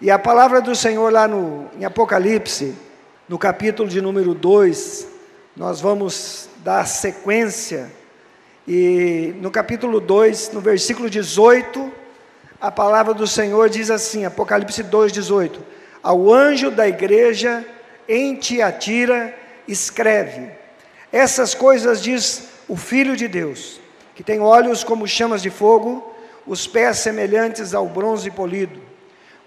E a palavra do Senhor lá no, em Apocalipse, no capítulo de número 2, nós vamos dar sequência. E no capítulo 2, no versículo 18, a palavra do Senhor diz assim, Apocalipse 2, 18: Ao anjo da igreja em Tiatira, escreve: Essas coisas diz o Filho de Deus, que tem olhos como chamas de fogo, os pés semelhantes ao bronze polido.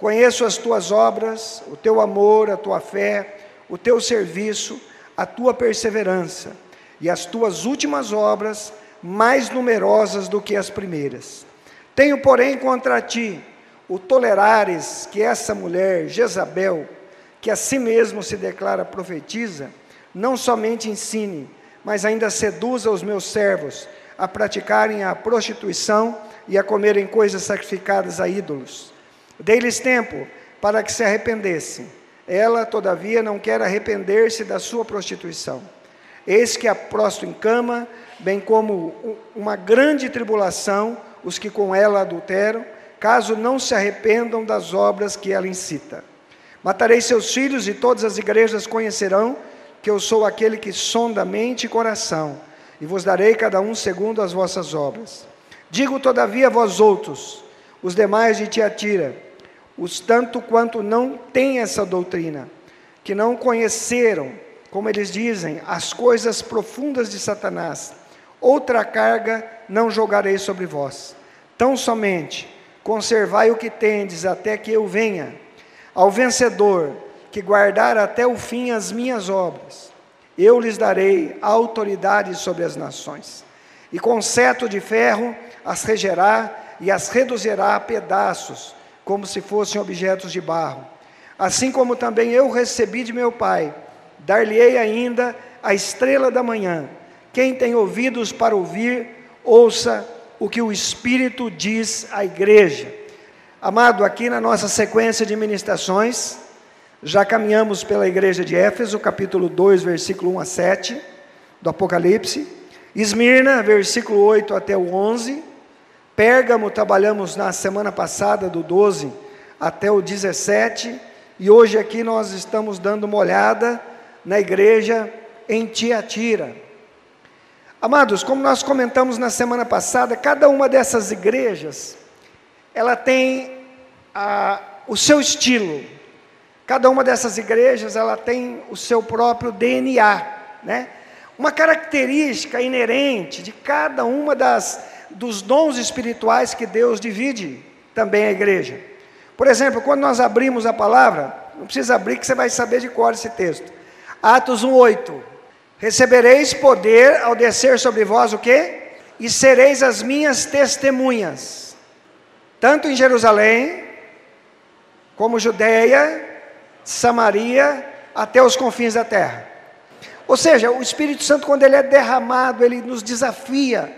Conheço as tuas obras, o teu amor, a tua fé, o teu serviço, a tua perseverança e as tuas últimas obras, mais numerosas do que as primeiras. Tenho, porém, contra ti o tolerares que essa mulher, Jezabel, que a si mesmo se declara profetiza, não somente ensine, mas ainda seduza os meus servos a praticarem a prostituição e a comerem coisas sacrificadas a ídolos. Dei-lhes tempo para que se arrependessem. Ela, todavia, não quer arrepender-se da sua prostituição. Eis que a prosto em cama, bem como uma grande tribulação, os que com ela adulteram, caso não se arrependam das obras que ela incita. Matarei seus filhos e todas as igrejas conhecerão que eu sou aquele que sonda mente e coração, e vos darei cada um segundo as vossas obras. Digo todavia vós outros, os demais de Tiatira, os tanto quanto não têm essa doutrina, que não conheceram, como eles dizem, as coisas profundas de Satanás, outra carga não jogarei sobre vós. Tão somente conservai o que tendes até que eu venha. Ao vencedor, que guardar até o fim as minhas obras, eu lhes darei autoridade sobre as nações. E com cetro de ferro as regerá e as reduzirá a pedaços, como se fossem objetos de barro. Assim como também eu recebi de meu Pai, dar-lhe-ei ainda a estrela da manhã. Quem tem ouvidos para ouvir, ouça o que o Espírito diz à igreja. Amado, aqui na nossa sequência de ministrações, já caminhamos pela igreja de Éfeso, capítulo 2, versículo 1 a 7, do Apocalipse. Esmirna, versículo 8 até o 11. Pérgamo, trabalhamos na semana passada, do 12 até o 17. E hoje aqui nós estamos dando uma olhada na igreja em Tiatira. Amados, como nós comentamos na semana passada, cada uma dessas igrejas ela tem a, o seu estilo. Cada uma dessas igrejas ela tem o seu próprio DNA, né? Uma característica inerente de cada uma das dos dons espirituais que Deus divide também a igreja. Por exemplo, quando nós abrimos a palavra, não precisa abrir que você vai saber de cor esse texto. Atos 1:8. Recebereis poder ao descer sobre vós o quê? E sereis as minhas testemunhas tanto em Jerusalém, como Judeia, Samaria, até os confins da terra. Ou seja, o Espírito Santo, quando ele é derramado, ele nos desafia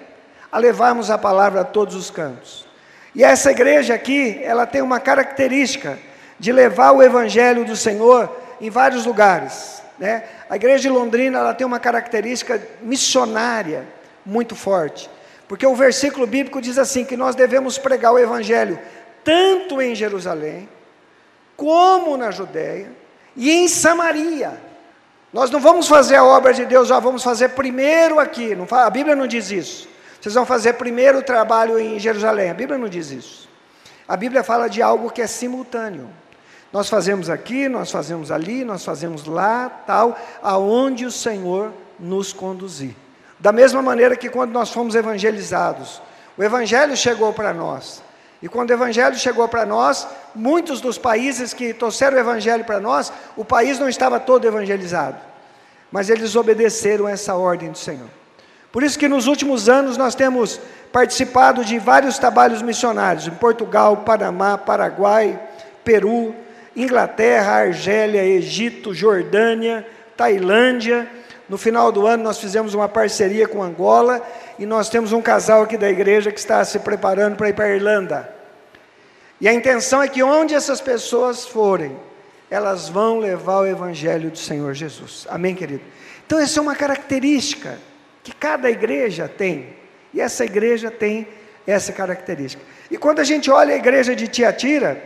a levarmos a palavra a todos os cantos. E essa igreja aqui, ela tem uma característica de levar o evangelho do Senhor em vários lugares. Né? A igreja de Londrina, ela tem uma característica missionária muito forte. Porque o versículo bíblico diz assim: que nós devemos pregar o Evangelho tanto em Jerusalém, como na Judéia e em Samaria. Nós não vamos fazer a obra de Deus, já vamos fazer primeiro aqui. Não, a Bíblia não diz isso. Vocês vão fazer primeiro o trabalho em Jerusalém. A Bíblia não diz isso. A Bíblia fala de algo que é simultâneo. Nós fazemos aqui, nós fazemos ali, nós fazemos lá, tal, aonde o Senhor nos conduzir. Da mesma maneira que quando nós fomos evangelizados, o Evangelho chegou para nós. E quando o Evangelho chegou para nós, muitos dos países que trouxeram o Evangelho para nós, o país não estava todo evangelizado. Mas eles obedeceram essa ordem do Senhor. Por isso que nos últimos anos nós temos participado de vários trabalhos missionários, em Portugal, Panamá, Paraguai, Peru, Inglaterra, Argélia, Egito, Jordânia, Tailândia, no final do ano, nós fizemos uma parceria com Angola e nós temos um casal aqui da igreja que está se preparando para ir para a Irlanda. E a intenção é que onde essas pessoas forem, elas vão levar o evangelho do Senhor Jesus. Amém, querido? Então, essa é uma característica que cada igreja tem. E essa igreja tem essa característica. E quando a gente olha a igreja de Tiatira,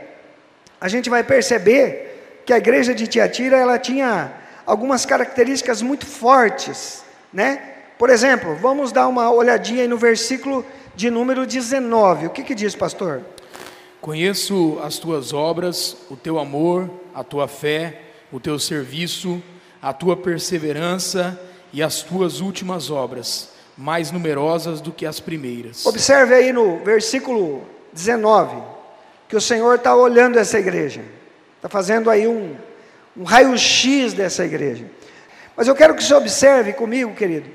a gente vai perceber que a igreja de Tiatira ela tinha algumas características muito fortes, né? Por exemplo, vamos dar uma olhadinha aí no versículo de número 19. O que, que diz, pastor? Conheço as tuas obras, o teu amor, a tua fé, o teu serviço, a tua perseverança e as tuas últimas obras, mais numerosas do que as primeiras. Observe aí no versículo 19, que o Senhor está olhando essa igreja, está fazendo aí um, um raio-x dessa igreja. Mas eu quero que você observe comigo, querido,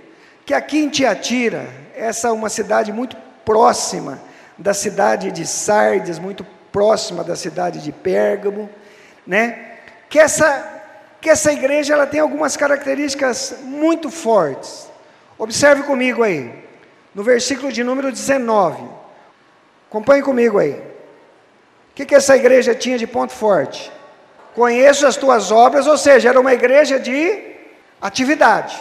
que aqui em Tiatira, essa é uma cidade muito próxima da cidade de Sardes, muito próxima da cidade de Pérgamo, né? Que essa que essa igreja ela tem algumas características muito fortes. Observe comigo aí, no versículo de número 19. Acompanhe comigo aí. O que, que essa igreja tinha de ponto forte? Conheço as tuas obras, ou seja, era uma igreja de atividade,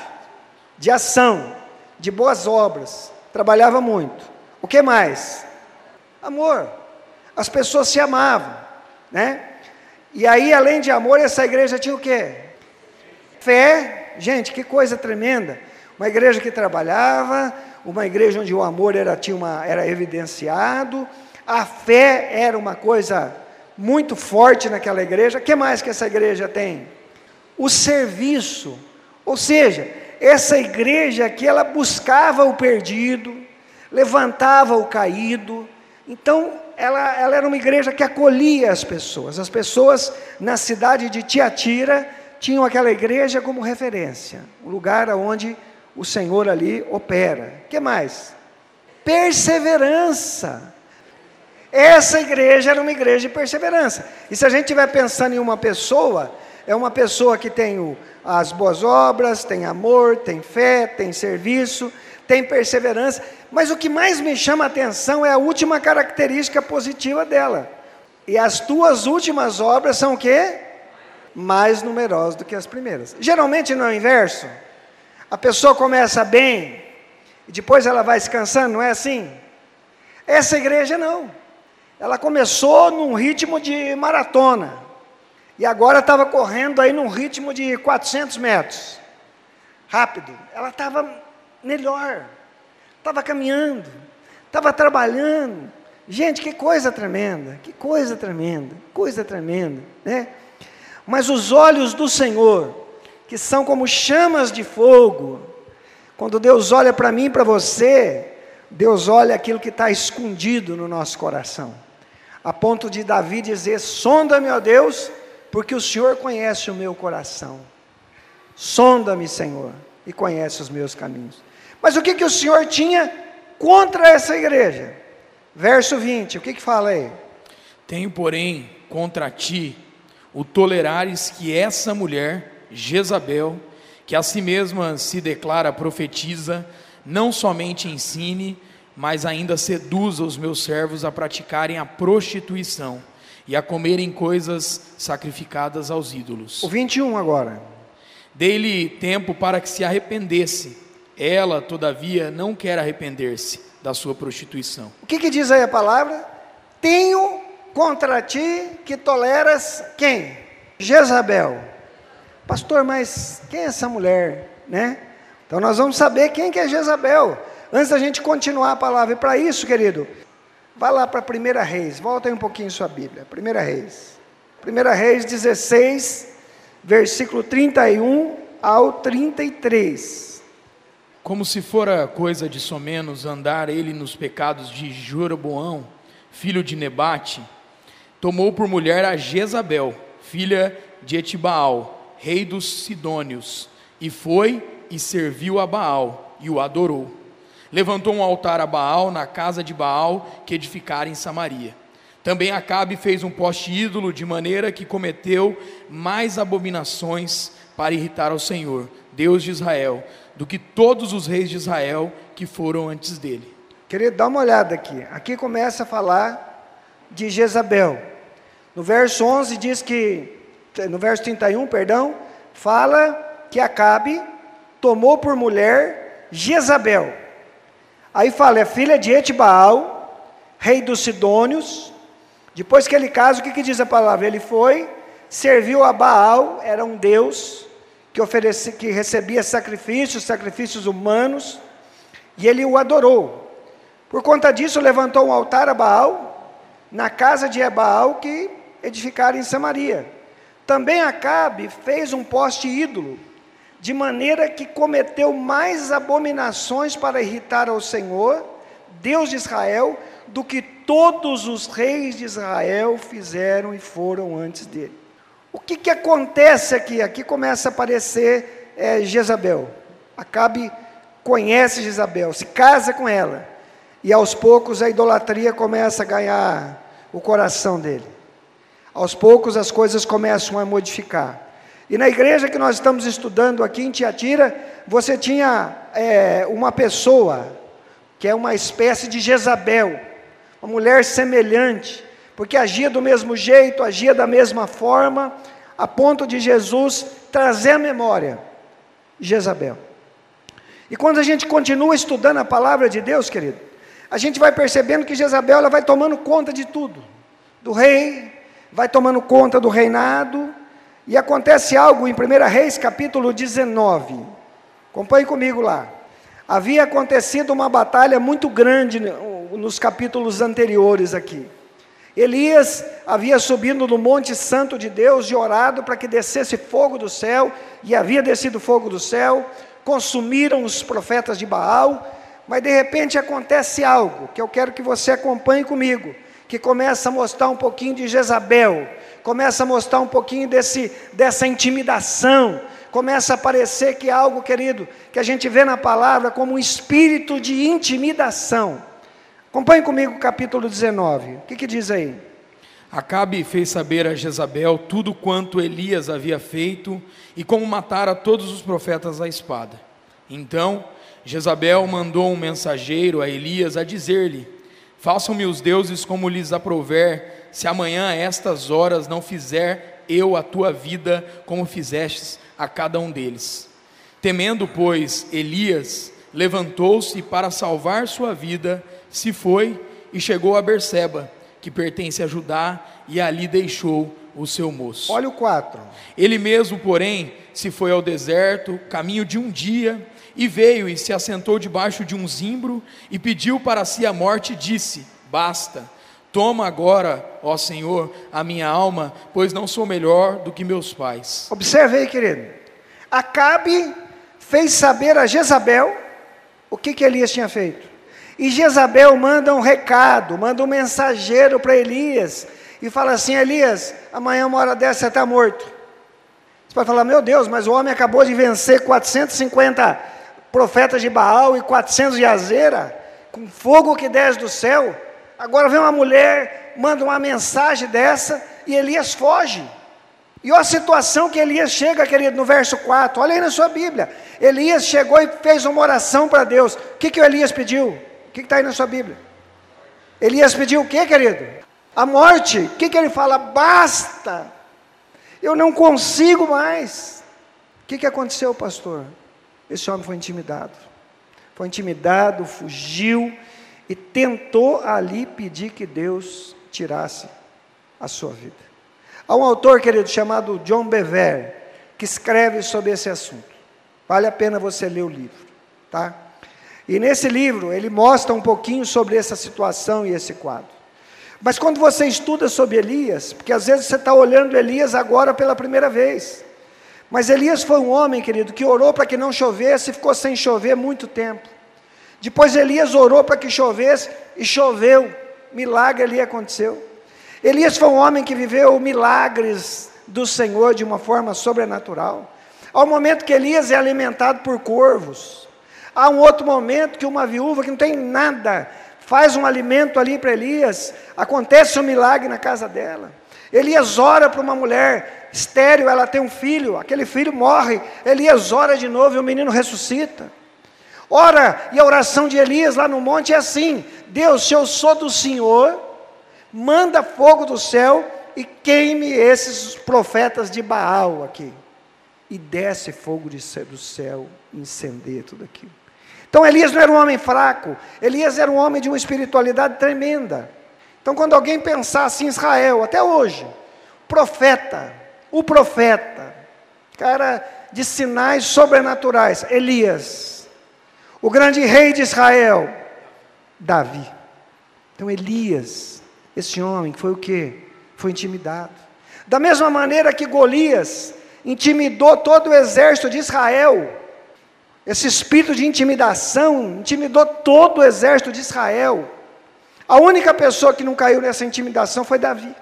de ação, de boas obras. Trabalhava muito. O que mais? Amor. As pessoas se amavam, né? E aí, além de amor, essa igreja tinha o quê? Fé. Gente, que coisa tremenda. Uma igreja que trabalhava, uma igreja onde o amor era, tinha uma, era evidenciado, a fé era uma coisa muito forte naquela igreja. O que mais que essa igreja tem? O serviço. Ou seja, essa igreja que ela buscava o perdido, levantava o caído. Então, ela, ela era uma igreja que acolhia as pessoas. As pessoas na cidade de Tiatira tinham aquela igreja como referência, o lugar onde o Senhor ali opera. que mais? Perseverança. Essa igreja era uma igreja de perseverança. E se a gente estiver pensando em uma pessoa, é uma pessoa que tem o, as boas obras, tem amor, tem fé, tem serviço, tem perseverança, mas o que mais me chama a atenção é a última característica positiva dela. E as tuas últimas obras são o quê? Mais numerosas do que as primeiras. Geralmente não é o inverso. A pessoa começa bem e depois ela vai descansando, não é assim? Essa igreja não. Ela começou num ritmo de maratona e agora estava correndo aí num ritmo de 400 metros. Rápido. Ela estava melhor. Estava caminhando, estava trabalhando. Gente, que coisa tremenda, que coisa tremenda, coisa tremenda, né? Mas os olhos do Senhor, que são como chamas de fogo, quando Deus olha para mim e para você, Deus olha aquilo que está escondido no nosso coração, a ponto de Davi dizer: Sonda-me, ó Deus, porque o Senhor conhece o meu coração. Sonda-me, Senhor, e conhece os meus caminhos. Mas o que, que o Senhor tinha contra essa igreja? Verso 20, o que, que fala aí? Tenho, porém, contra ti o tolerares que essa mulher, Jezabel, que a si mesma se declara profetiza, não somente ensine, mas ainda seduza os meus servos a praticarem a prostituição e a comerem coisas sacrificadas aos ídolos. O 21 agora. Dei-lhe tempo para que se arrependesse ela, todavia, não quer arrepender-se da sua prostituição. O que, que diz aí a palavra? Tenho contra ti que toleras quem? Jezabel. Pastor, mas quem é essa mulher, né? Então nós vamos saber quem que é Jezabel. Antes da gente continuar a palavra, e para isso, querido, vá lá para a Primeira Reis, volta aí um pouquinho sua Bíblia. Primeira Reis. Primeira Reis 16, versículo 31 ao 33. Como se fora coisa de somenos andar ele nos pecados de Jeroboão, filho de Nebate, tomou por mulher a Jezabel, filha de Etibaal, rei dos Sidônios, e foi e serviu a Baal e o adorou. Levantou um altar a Baal na casa de Baal que edificara em Samaria. Também Acabe fez um poste ídolo de maneira que cometeu mais abominações para irritar ao Senhor, Deus de Israel, do que todos os reis de Israel que foram antes dele. Querido, dá uma olhada aqui. Aqui começa a falar de Jezabel. No verso 11 diz que, no verso 31, perdão, fala que Acabe tomou por mulher Jezabel. Aí fala, é filha de Etibaal, rei dos Sidônios, Depois que ele casa, o que, que diz a palavra? Ele foi, serviu a Baal, era um deus que, oferecia, que recebia sacrifícios, sacrifícios humanos, e ele o adorou. Por conta disso, levantou um altar a Baal, na casa de Baal que edificaram em Samaria. Também Acabe fez um poste ídolo, de maneira que cometeu mais abominações para irritar ao Senhor, Deus de Israel, do que todos os reis de Israel fizeram e foram antes dele. O que, que acontece aqui? Aqui começa a aparecer é, Jezabel. Acabe conhece Jezabel, se casa com ela, e aos poucos a idolatria começa a ganhar o coração dele. Aos poucos as coisas começam a modificar. E na igreja que nós estamos estudando aqui em Tiatira, você tinha é, uma pessoa, que é uma espécie de Jezabel, uma mulher semelhante, porque agia do mesmo jeito, agia da mesma forma, a ponto de Jesus trazer à memória Jezabel. E quando a gente continua estudando a palavra de Deus, querido, a gente vai percebendo que Jezabel ela vai tomando conta de tudo, do rei, vai tomando conta do reinado, e acontece algo em 1 Reis capítulo 19. Acompanhe comigo lá. Havia acontecido uma batalha muito grande nos capítulos anteriores aqui. Elias havia subido no Monte Santo de Deus e orado para que descesse fogo do céu, e havia descido fogo do céu, consumiram os profetas de Baal, mas de repente acontece algo que eu quero que você acompanhe comigo, que começa a mostrar um pouquinho de Jezabel, começa a mostrar um pouquinho desse, dessa intimidação, começa a parecer que é algo, querido, que a gente vê na palavra como um espírito de intimidação. Acompanhe comigo o capítulo 19. O que, que diz aí? Acabe fez saber a Jezabel tudo quanto Elias havia feito e como matara todos os profetas à espada. Então Jezabel mandou um mensageiro a Elias a dizer-lhe: Façam-me os deuses como lhes aprouver, se amanhã a estas horas não fizer eu a tua vida como fizestes a cada um deles. Temendo, pois, Elias levantou-se para salvar sua vida se foi e chegou a Berseba, que pertence a Judá, e ali deixou o seu moço. Olha o 4. Ele mesmo, porém, se foi ao deserto, caminho de um dia, e veio e se assentou debaixo de um zimbro, e pediu para si a morte, e disse: Basta, toma agora, ó Senhor, a minha alma, pois não sou melhor do que meus pais. Observe aí, querido. Acabe fez saber a Jezabel o que, que Elias tinha feito. E Jezabel manda um recado, manda um mensageiro para Elias e fala assim: Elias, amanhã uma hora dessa você está morto. Você pode falar: Meu Deus, mas o homem acabou de vencer 450 profetas de Baal e 400 de Azera, com fogo que desce do céu. Agora vem uma mulher, manda uma mensagem dessa e Elias foge. E olha a situação que Elias chega, querido, no verso 4. Olha aí na sua Bíblia. Elias chegou e fez uma oração para Deus. O que, que o Elias pediu? O que está aí na sua Bíblia? Elias pediu o que, querido? A morte. O que, que ele fala? Basta. Eu não consigo mais. O que, que aconteceu, pastor? Esse homem foi intimidado. Foi intimidado, fugiu e tentou ali pedir que Deus tirasse a sua vida. Há um autor, querido, chamado John Bever, que escreve sobre esse assunto. Vale a pena você ler o livro, tá? E nesse livro ele mostra um pouquinho sobre essa situação e esse quadro. Mas quando você estuda sobre Elias, porque às vezes você está olhando Elias agora pela primeira vez, mas Elias foi um homem, querido, que orou para que não chovesse e ficou sem chover muito tempo. Depois Elias orou para que chovesse e choveu. Milagre ali aconteceu. Elias foi um homem que viveu milagres do Senhor de uma forma sobrenatural. Um momento que Elias é alimentado por corvos. Há um outro momento que uma viúva que não tem nada faz um alimento ali para Elias, acontece um milagre na casa dela. Elias ora para uma mulher estéril, ela tem um filho, aquele filho morre. Elias ora de novo e o menino ressuscita. Ora, e a oração de Elias lá no monte é assim: Deus, se eu sou do Senhor, manda fogo do céu e queime esses profetas de Baal aqui. E desce fogo de, do céu, incendeia tudo aquilo. Então Elias não era um homem fraco, Elias era um homem de uma espiritualidade tremenda. Então, quando alguém pensasse em Israel, até hoje, profeta, o profeta, cara de sinais sobrenaturais, Elias, o grande rei de Israel, Davi. Então, Elias, esse homem, foi o que? Foi intimidado. Da mesma maneira que Golias intimidou todo o exército de Israel, esse espírito de intimidação intimidou todo o exército de Israel. A única pessoa que não caiu nessa intimidação foi Davi.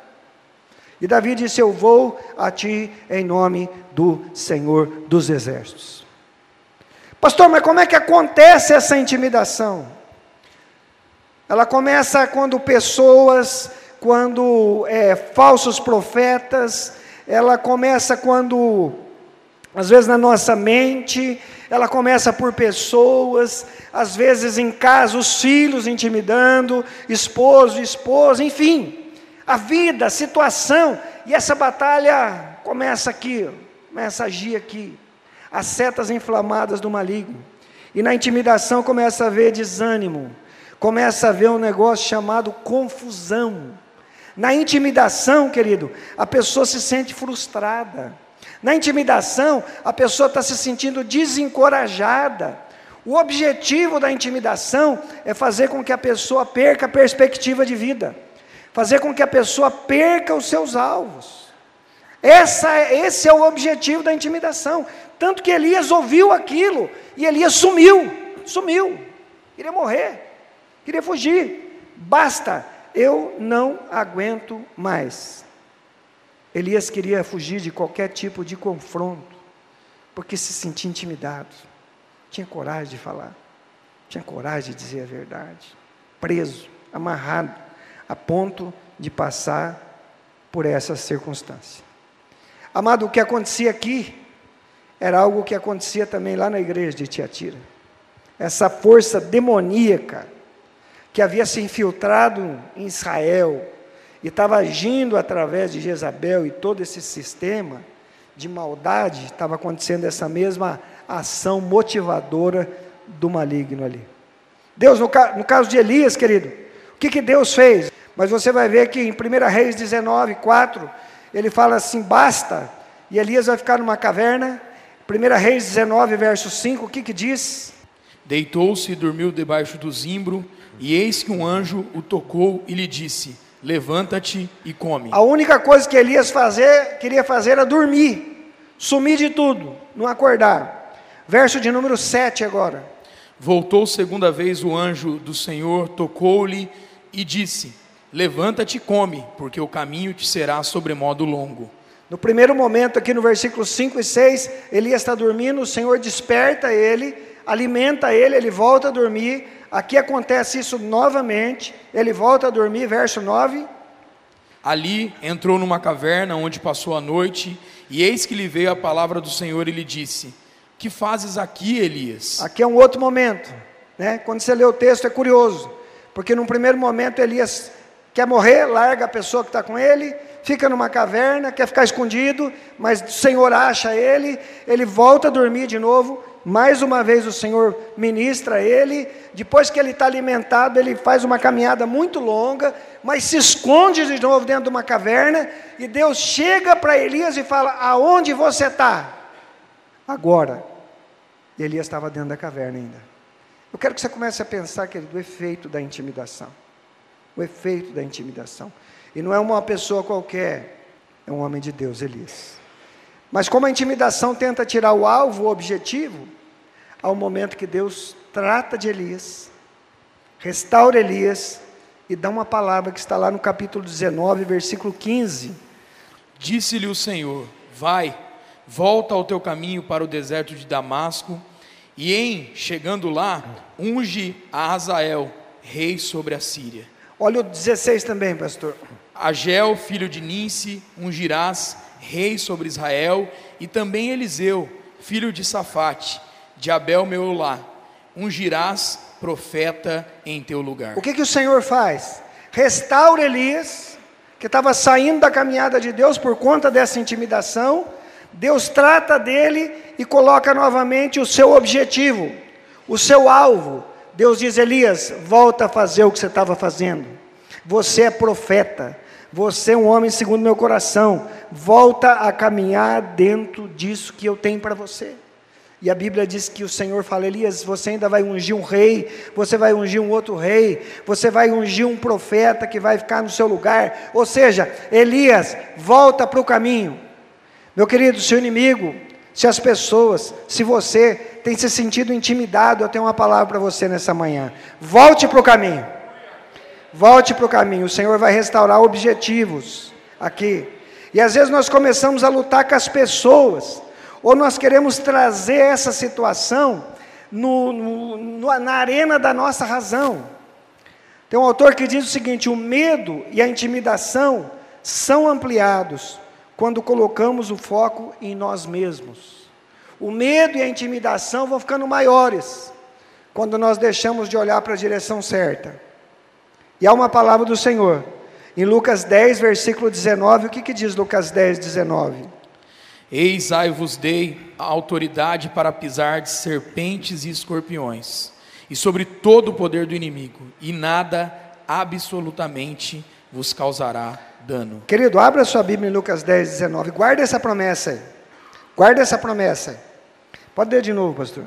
E Davi disse: Eu vou a ti em nome do Senhor dos Exércitos. Pastor, mas como é que acontece essa intimidação? Ela começa quando pessoas, quando é, falsos profetas, ela começa quando, às vezes na nossa mente, ela começa por pessoas, às vezes em casa, os filhos intimidando, esposo, esposa, enfim a vida, a situação, e essa batalha começa aqui, começa a agir aqui. As setas inflamadas do maligno. E na intimidação começa a haver desânimo, começa a haver um negócio chamado confusão. Na intimidação, querido, a pessoa se sente frustrada. Na intimidação, a pessoa está se sentindo desencorajada. O objetivo da intimidação é fazer com que a pessoa perca a perspectiva de vida fazer com que a pessoa perca os seus alvos. Essa, esse é o objetivo da intimidação. Tanto que Elias ouviu aquilo e Elias sumiu, sumiu, queria morrer, queria fugir. Basta, eu não aguento mais. Elias queria fugir de qualquer tipo de confronto, porque se sentia intimidado, tinha coragem de falar, tinha coragem de dizer a verdade, preso, amarrado a ponto de passar por essa circunstância. Amado, o que acontecia aqui era algo que acontecia também lá na igreja de Tiatira. Essa força demoníaca que havia se infiltrado em Israel e estava agindo através de Jezabel e todo esse sistema de maldade, estava acontecendo essa mesma ação motivadora do maligno ali. Deus, no, no caso de Elias, querido, o que, que Deus fez? Mas você vai ver que em 1 Reis 19, 4, ele fala assim: basta, e Elias vai ficar numa caverna. 1 Reis 19, verso 5, o que, que diz? Deitou-se e dormiu debaixo do zimbro, e eis que um anjo o tocou e lhe disse: Levanta-te e come. A única coisa que Elias fazer, queria fazer era dormir, sumir de tudo, não acordar. Verso de número 7 agora. Voltou segunda vez o anjo do Senhor, tocou-lhe e disse: Levanta-te e come, porque o caminho te será sobremodo longo. No primeiro momento, aqui no versículo 5 e 6, Elias está dormindo, o Senhor desperta ele, alimenta ele, ele volta a dormir. Aqui acontece isso novamente, ele volta a dormir, verso 9. Ali entrou numa caverna onde passou a noite, e eis que lhe veio a palavra do Senhor e lhe disse: Que fazes aqui, Elias? Aqui é um outro momento, né? Quando você lê o texto é curioso, porque num primeiro momento Elias Quer morrer, larga a pessoa que está com ele, fica numa caverna, quer ficar escondido, mas o Senhor acha ele, ele volta a dormir de novo, mais uma vez o Senhor ministra ele, depois que ele está alimentado, ele faz uma caminhada muito longa, mas se esconde de novo dentro de uma caverna, e Deus chega para Elias e fala: Aonde você está? Agora. E Elias estava dentro da caverna ainda. Eu quero que você comece a pensar, querido, do efeito da intimidação o efeito da intimidação. E não é uma pessoa qualquer, é um homem de Deus, Elias. Mas como a intimidação tenta tirar o alvo, o objetivo, há um momento que Deus trata de Elias, restaura Elias e dá uma palavra que está lá no capítulo 19, versículo 15. Disse-lhe o Senhor: Vai, volta ao teu caminho para o deserto de Damasco, e em chegando lá, unge a Azael, rei sobre a Síria. Olha o 16 também, pastor. Agel, filho de Ninse, ungirás rei sobre Israel, e também Eliseu, filho de Safate, de Abel Meolá, ungirás profeta em teu lugar. O que, que o Senhor faz? Restaura Elias, que estava saindo da caminhada de Deus por conta dessa intimidação. Deus trata dele e coloca novamente o seu objetivo, o seu alvo, Deus diz: Elias, volta a fazer o que você estava fazendo. Você é profeta. Você é um homem segundo meu coração. Volta a caminhar dentro disso que eu tenho para você. E a Bíblia diz que o Senhor fala: Elias, você ainda vai ungir um rei, você vai ungir um outro rei, você vai ungir um profeta que vai ficar no seu lugar. Ou seja, Elias, volta para o caminho. Meu querido, se o inimigo, se as pessoas, se você tem se sentido intimidado, eu tenho uma palavra para você nessa manhã. Volte para o caminho. Volte para o caminho. O Senhor vai restaurar objetivos aqui. E às vezes nós começamos a lutar com as pessoas ou nós queremos trazer essa situação no, no, na arena da nossa razão. Tem um autor que diz o seguinte: o medo e a intimidação são ampliados quando colocamos o foco em nós mesmos. O medo e a intimidação vão ficando maiores quando nós deixamos de olhar para a direção certa. E há uma palavra do Senhor. Em Lucas 10, versículo 19, o que, que diz Lucas 10, 19? Eis aí vos dei a autoridade para pisar de serpentes e escorpiões, e sobre todo o poder do inimigo, e nada absolutamente vos causará dano. Querido, abra sua Bíblia em Lucas 10, 19. Guarda essa promessa aí. Guarda essa promessa. Pode ler de novo, pastor.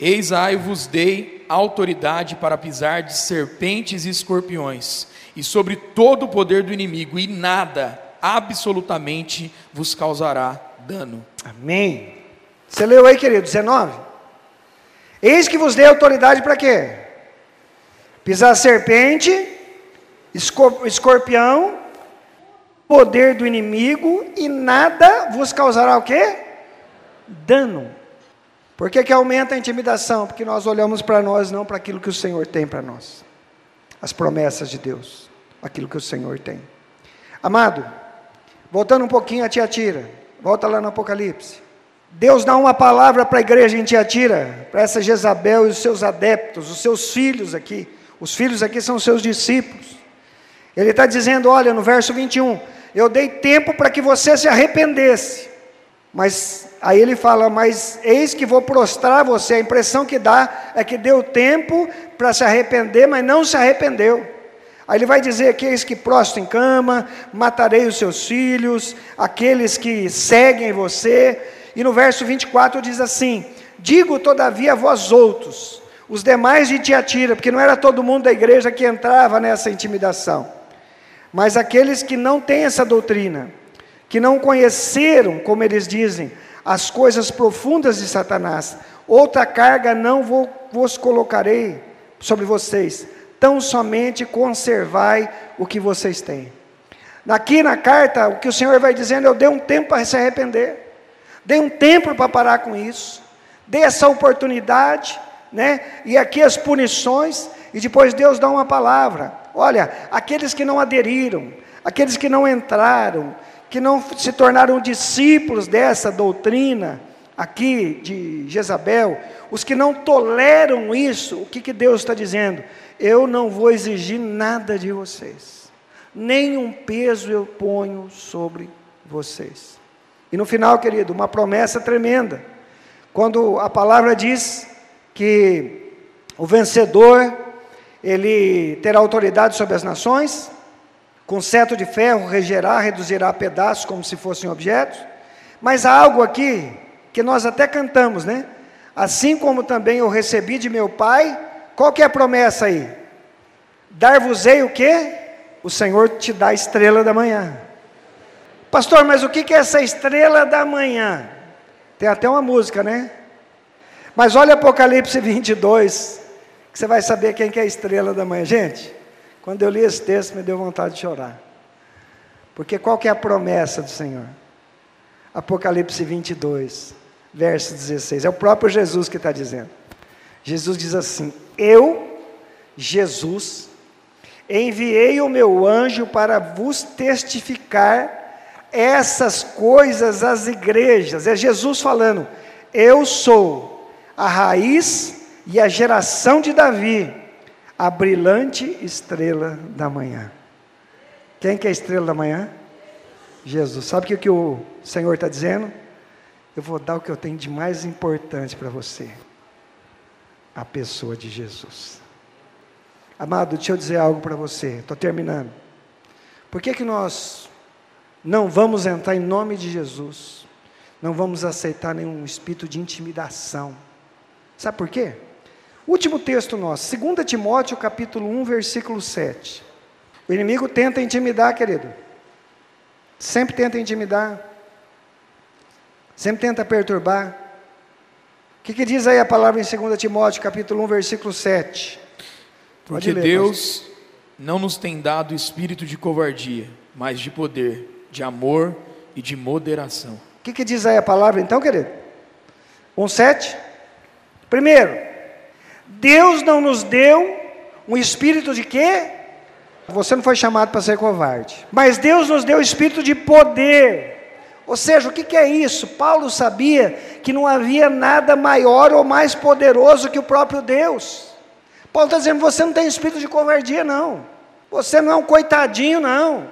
Eis aí vos dei autoridade para pisar de serpentes e escorpiões, e sobre todo o poder do inimigo, e nada absolutamente vos causará dano. Amém. Você leu aí, querido, 19? Eis que vos dei autoridade para quê? Pisar serpente, escorpião, poder do inimigo e nada vos causará o quê? Dano. Por que, que aumenta a intimidação? Porque nós olhamos para nós, não para aquilo que o Senhor tem para nós. As promessas de Deus, aquilo que o Senhor tem. Amado, Voltando um pouquinho a Tiatira, volta lá no Apocalipse. Deus dá uma palavra para a igreja em Tiatira, para essa Jezabel e os seus adeptos, os seus filhos aqui. Os filhos aqui são seus discípulos. Ele está dizendo: olha, no verso 21, eu dei tempo para que você se arrependesse. Mas aí ele fala: Mas eis que vou prostrar você. A impressão que dá é que deu tempo para se arrepender, mas não se arrependeu. Aí ele vai dizer: aqueles que prostam em cama, matarei os seus filhos, aqueles que seguem você. E no verso 24 diz assim: Digo todavia a vós outros, os demais de Tiatira, porque não era todo mundo da igreja que entrava nessa intimidação, mas aqueles que não têm essa doutrina, que não conheceram, como eles dizem, as coisas profundas de Satanás, outra carga não vos colocarei sobre vocês tão somente conservai o que vocês têm. Aqui na carta, o que o Senhor vai dizendo, eu dei um tempo para se arrepender, dei um tempo para parar com isso, dei essa oportunidade, né? E aqui as punições, e depois Deus dá uma palavra. Olha, aqueles que não aderiram, aqueles que não entraram, que não se tornaram discípulos dessa doutrina aqui de Jezabel, os que não toleram isso, o que, que Deus está dizendo? eu não vou exigir nada de vocês, nenhum peso eu ponho sobre vocês. E no final, querido, uma promessa tremenda, quando a palavra diz que o vencedor, ele terá autoridade sobre as nações, com cetro de ferro regerá, reduzirá a pedaços como se fossem objetos, mas há algo aqui que nós até cantamos, né? Assim como também eu recebi de meu pai, qual que é a promessa aí? Dar-vos-ei o quê? O Senhor te dá a estrela da manhã. Pastor, mas o que é essa estrela da manhã? Tem até uma música, né? Mas olha Apocalipse 22, que você vai saber quem que é a estrela da manhã. Gente, quando eu li esse texto, me deu vontade de chorar. Porque qual que é a promessa do Senhor? Apocalipse 22, verso 16. É o próprio Jesus que está dizendo. Jesus diz assim: Eu, Jesus, enviei o meu anjo para vos testificar essas coisas às igrejas. É Jesus falando: Eu sou a raiz e a geração de Davi, a brilhante estrela da manhã. Quem que é a estrela da manhã? Jesus. Sabe o que, o Senhor está dizendo? Eu vou dar o que eu tenho de mais importante para você a pessoa de Jesus. Amado, deixa eu dizer algo para você, estou terminando. Por que, que nós não vamos entrar em nome de Jesus? Não vamos aceitar nenhum espírito de intimidação. Sabe por quê? Último texto nosso, 2 Timóteo capítulo 1, versículo 7. O inimigo tenta intimidar, querido. Sempre tenta intimidar. Sempre tenta perturbar. O que, que diz aí a palavra em 2 Timóteo capítulo 1, versículo 7? Porque ler, Deus pastor. não nos tem dado espírito de covardia, mas de poder, de amor e de moderação. O que, que diz aí a palavra então, querido? 1,7. Primeiro, Deus não nos deu um espírito de quê? Você não foi chamado para ser covarde. Mas Deus nos deu o espírito de poder. Ou seja, o que, que é isso? Paulo sabia que não havia nada maior ou mais poderoso que o próprio Deus. Paulo está dizendo: você não tem espírito de covardia, não. Você não é um coitadinho, não.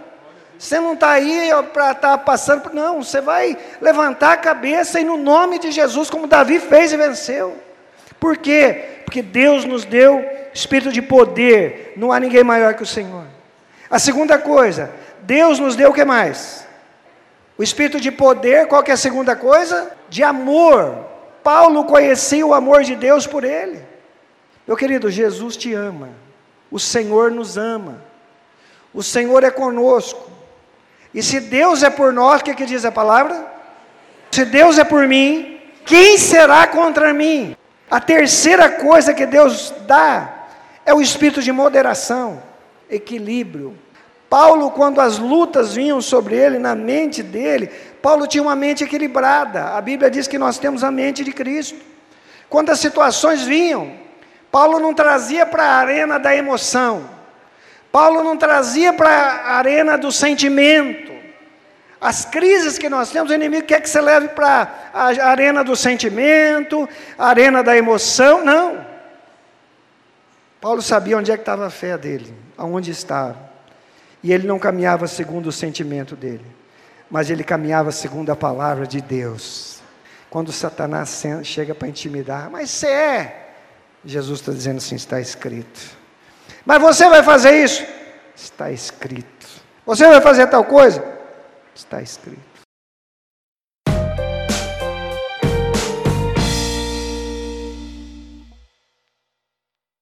Você não está aí para estar tá passando. Não, você vai levantar a cabeça e no nome de Jesus, como Davi fez e venceu. Por quê? Porque Deus nos deu espírito de poder, não há ninguém maior que o Senhor. A segunda coisa, Deus nos deu o que mais? O espírito de poder, qual que é a segunda coisa? De amor. Paulo conhecia o amor de Deus por ele. Meu querido, Jesus te ama. O Senhor nos ama. O Senhor é conosco. E se Deus é por nós, o que, que diz a palavra? Se Deus é por mim, quem será contra mim? A terceira coisa que Deus dá é o espírito de moderação, equilíbrio. Paulo, quando as lutas vinham sobre ele, na mente dele, Paulo tinha uma mente equilibrada. A Bíblia diz que nós temos a mente de Cristo. Quando as situações vinham, Paulo não trazia para a arena da emoção, Paulo não trazia para a arena do sentimento, as crises que nós temos, o inimigo quer que você leve para a arena do sentimento, a arena da emoção. Não. Paulo sabia onde é que estava a fé dele, aonde estava. E ele não caminhava segundo o sentimento dele, mas ele caminhava segundo a palavra de Deus. Quando Satanás chega para intimidar, mas você é. Jesus está dizendo assim: está escrito. Mas você vai fazer isso? Está escrito. Você vai fazer tal coisa? Está escrito.